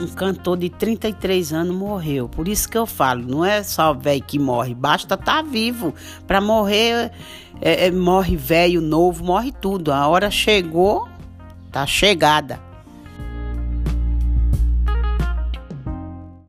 um cantor de 33 anos morreu. Por isso que eu falo, não é só velho que morre, basta estar tá vivo. Para morrer, é, é, morre velho, novo, morre tudo. A hora chegou, tá chegada.